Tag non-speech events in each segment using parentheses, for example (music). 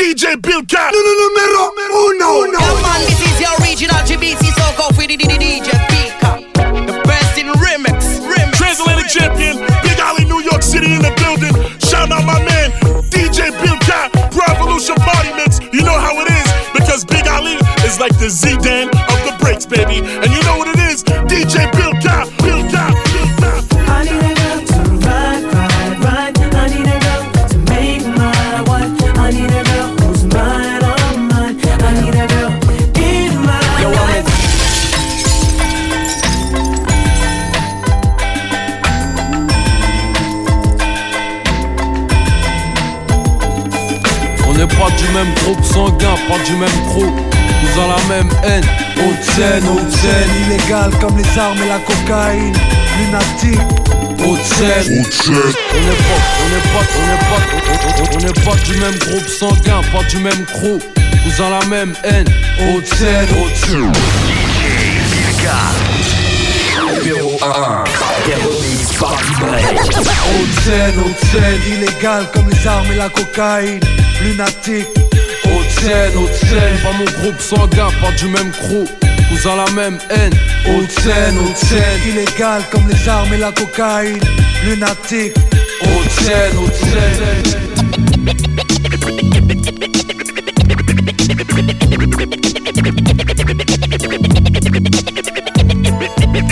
DJ Bill Cat. Numero uno. Oh, uno. Yeah, man, this is your original GBC so go for the DJ Bill Cat. The best in remix. remix Transatlantic champion. Big Ali, New York City in the building. Shout out my man, DJ Bill Cat. Revolution Body Mix. You know how it is. Because Big Ali is like the Zidane of the breaks, baby. And you know what it is. DJ Bill pas du même groupe sanguin, pas du même crew. Nous avons la même haine. Haute scène, haute scène. Illégal comme les armes et la cocaïne. Lunatique. Haute scène. On n'est pas, on n'est pas, on n'est pas, on- on- on n'est pas du même groupe sanguin, pas du même crew. Nous avons la même haine. Haute scène, haute scène. Numéro 1 des remixes Party Break. Haute scène, haute scène. Illégal comme les armes et la cocaïne. Lunatique. Haute scène, haute scène. Pas mon groupe sanguin, pas du même crew. Avons la même haine. Haute scène, haute scène. Illégal comme les armes et la cocaïne. Lunatique. Haute scène,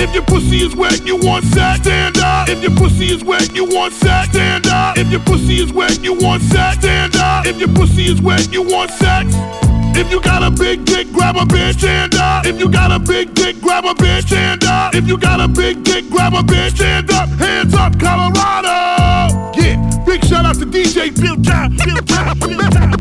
If your pussy is wet, you want sex, stand up. If your pussy is wet, you want sex, stand up. If your pussy is wet, you want sex, stand up. If your pussy is wet, you want sex. If you got a big dick, grab a bitch, stand up. If you got a big dick, grab a bitch, stand up. If you got a big dick, grab a bitch, stand up. Hands up, Colorado. Yeah, big shout out to DJ Bill Cat. Bill Cat. Bill Cat.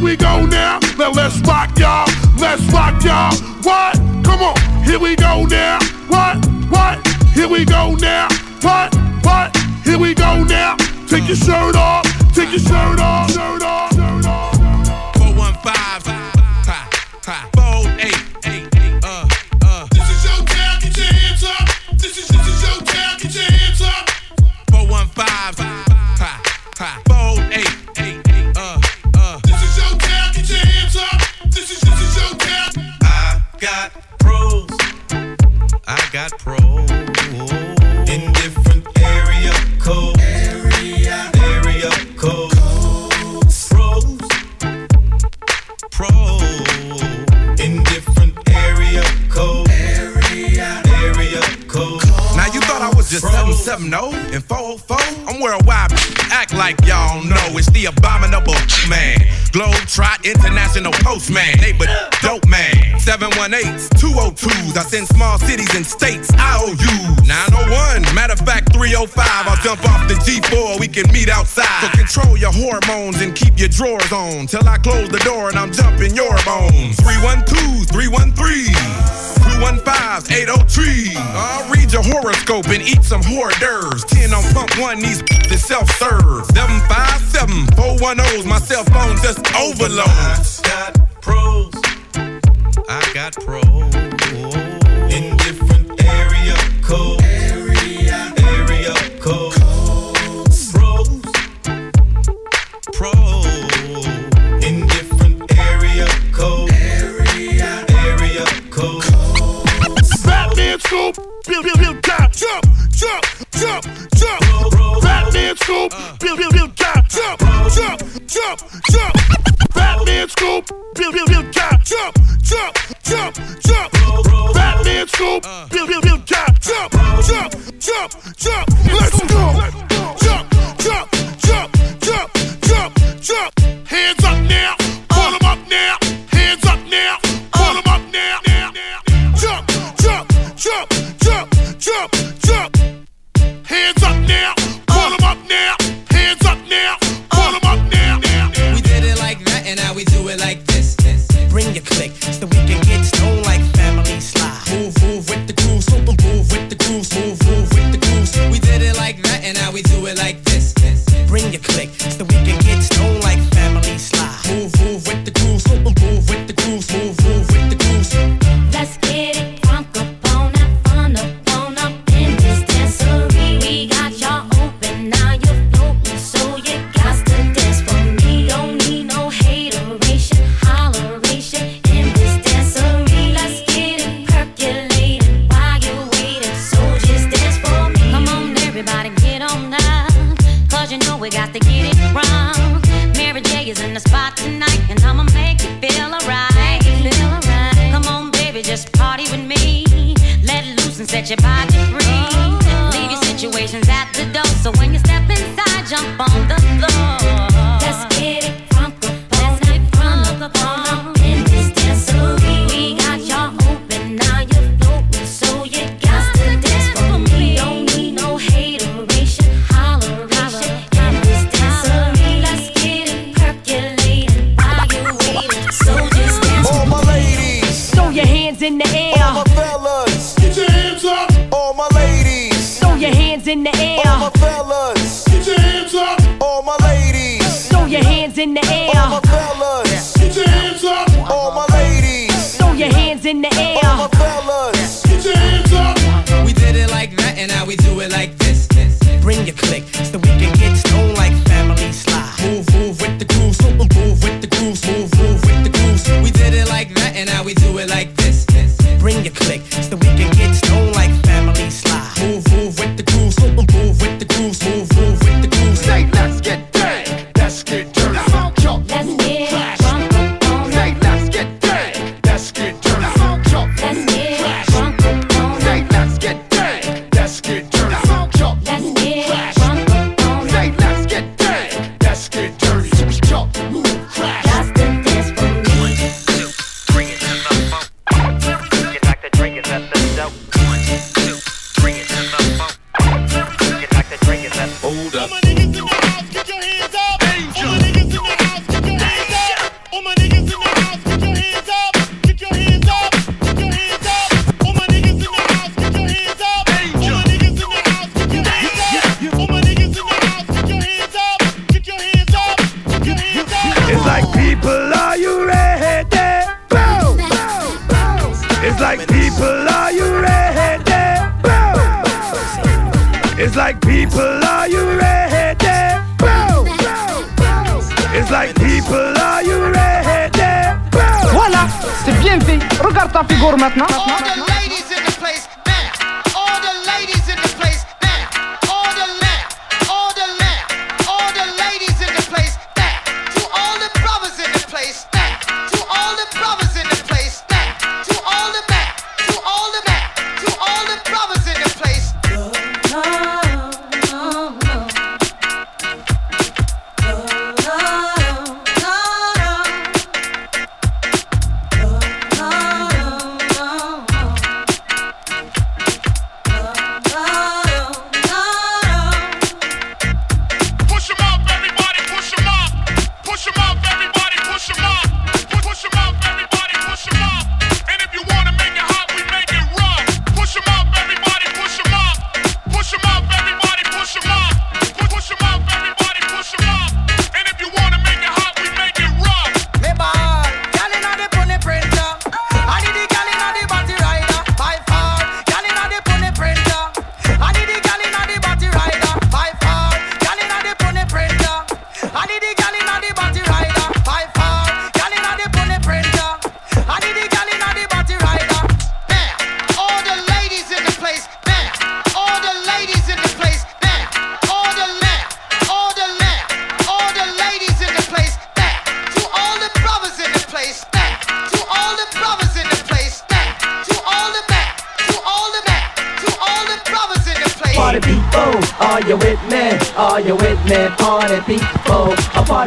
Here we go now. Now let's rock y'all. Let's rock y'all. What? Come on. Here we go now. What? What? Here we go now. What? What? Here we go now. Take your shirt off. Take your shirt off. Shirt off. Postman. Dope man. 718s, 202s. I send small cities and states IOUs. 305. I'll jump off the G4. We can meet outside. So control your hormones and keep your drawers on. Till I close the door and I'm jumping your bones. 312, 313. 215 803. I'll read your horoscope and eat some hors d'oeuvres. 10 on pump one, these is self serve. 757 410's, my cell phone just overloads. I got pros. I got pros. Batman scoop, build, build, build, jump, jump, jump, jump, jump. Batman scoop, build, build, build, jump, jump, jump, jump, jump. Batman scoop, build, build, build, jump, jump, jump, jump, jump. Batman scoop, build, build, build, jump, jump, jump, jump, jump. Let's go. Bring your click so we can get stoned know we got to get it wrong. Mary J is in the spot tonight, and I'ma make you feel alright. Feel alright. Come on, baby, just party with me. Let loose and set your body free. Leave your situations at the door, so when you step inside, jump on the floor. in the air. All my fellas, get your hands up. All my ladies, throw your hands in the air. All my fellas. It's like people, are you ready? Boom! It's like people, are you ready? Boom! Voilà, c'est bien fait. Regarde ta figure maintenant. Oh,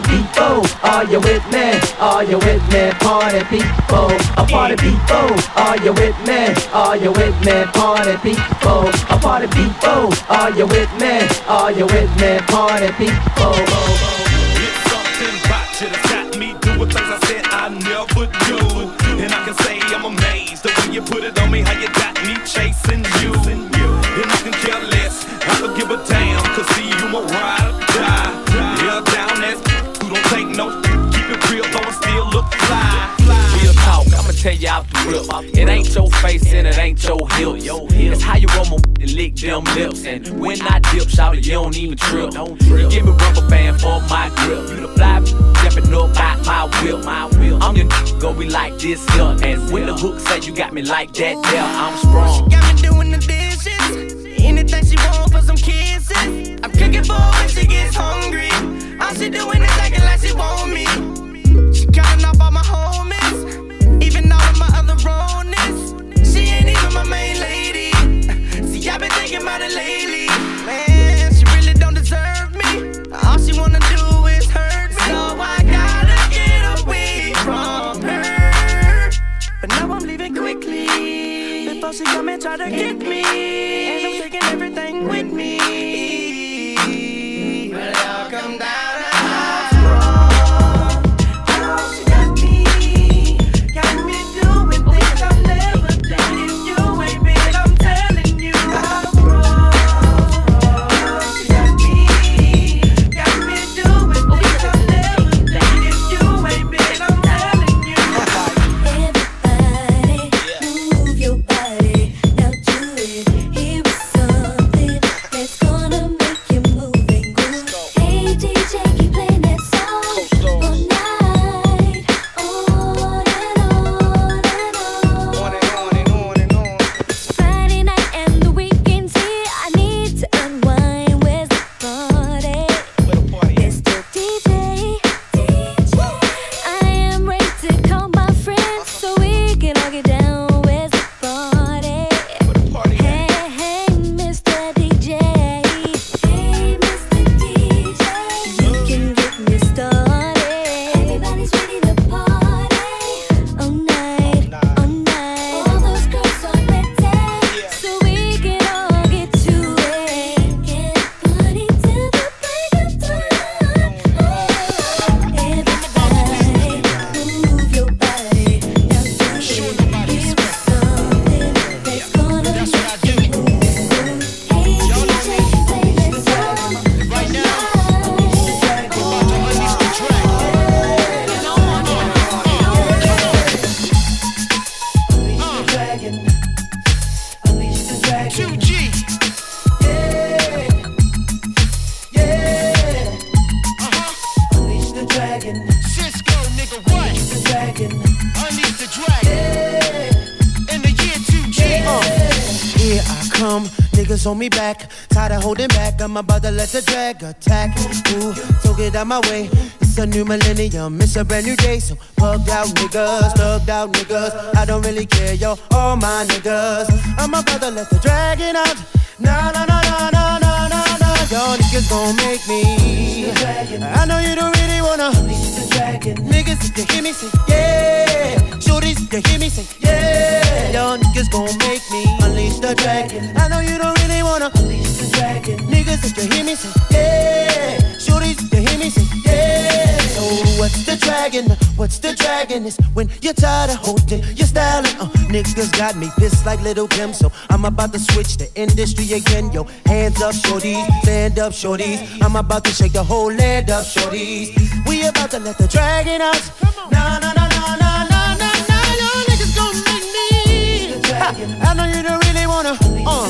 party people, are you with me? Are you with me? Party people, a party people, are you with me? Are you with me? Party people, a party people, are you with me? Are you with me? Party people. It's something about you that's got me doing things I said I never do. And I can say I'm amazed the way you put it on me, how you got me chasing you. Tell you out the rip. It ain't your face and it ain't your hips. It's how you roll my (laughs) and lick them lips. And when I dip, shout it, you don't even trip. You give me rubber band for my grip. You the fly (laughs) stepping up out my will. I'm your (laughs) go be like this here. And when the hook say you got me like that, there, I'm sprung. Got me doing the dishes. Anything she want for some kisses. I'm cooking for when she gets hungry. All she doing is acting like she want me. She come and try to get me. And I'm taking everything with me. But I'll come down come, niggas hold me back. Tired of holding back, I'm about to let the drag attack. Ooh, so get out my way. It's a new millennium, it's a brand new day. So bugged out niggas, thugged out niggas. I don't really care, yo, all my niggas. I'm about to let the dragon out. Nah, nah, nah, nah, nah, nah. Y'all niggas gon' make me. I know you don't really wanna. Niggas, if you hear me say yeah. Shorties, if you hear me say yeah. Y'all niggas gon' make me unleash the dragon. I know you don't really wanna. Niggas, if you hear me say yeah. Shorties, if you hear me say yeah. So what's the dragon? What's the dragon? Is when you're tired of holding your styling. Uh, niggas got me pissed like Lil' Kim, so I'm about to switch the industry again. Yo, hands up, shorties, stand up, shorties. I'm about to shake the whole land up, shorties. We about to let the dragon out. Nah, nah, nah, nah, nah, nah, nah, nah. Y'all niggas gon' make me. Ha, I know you don't really wanna. Uh,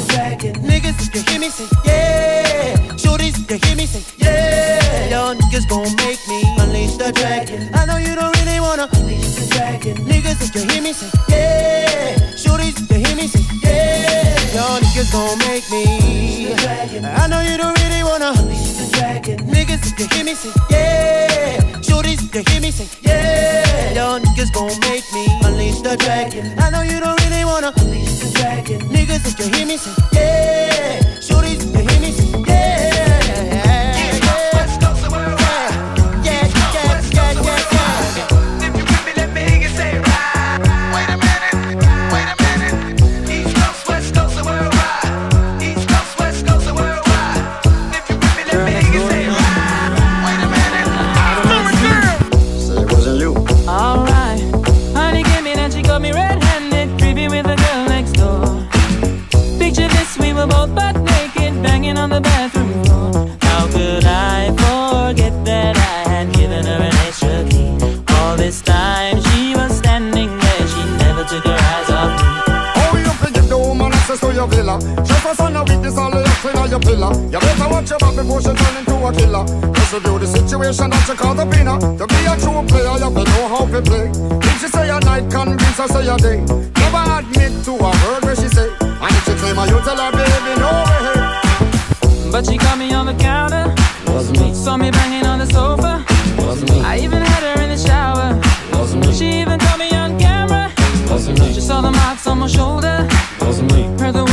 niggas, you hear me say yeah. Shorties, you hear me say yeah. Y'all niggas gon' make me unleash the dragon. I know you don't really wanna. Niggas, if you hear me say yeah. Shorties, you hear me say yeah. Y'all niggas gon' make me. I know you don't wanna. Niggas, you hear me say yeah. Shorties, you hear me say yeah. Y'all niggas gon' make me unleash the dragon. I know you don't really wanna. Niggas, say yeah. Shorties, if you hear me say a killer. Just to do the situation that you call the winner. To be a true player, you better know how to play. If she say a night, convince her say a day. Never admit to a word where she say. And if she claim her, you tell her, baby, no way. But she caught me on the counter. Wasn't me. Saw me banging on the sofa. Wasn't me. I even had her in the shower. Wasn't me. She even caught me on camera. Wasn't me. She saw the marks on my shoulder. Wasn't me. Heard the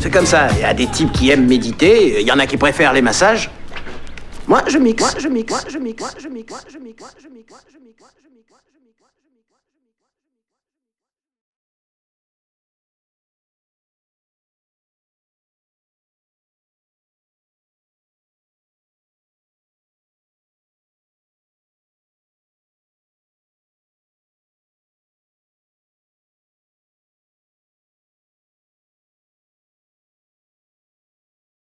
C'est comme ça. Il y a des types qui aiment méditer, il y en a qui préfèrent les massages. Moi, je mixe. Moi, je mixe. Moi, je mixe. Moi, je mixe. Moi, je mixe. Moi, je mixe. Moi, je mixe.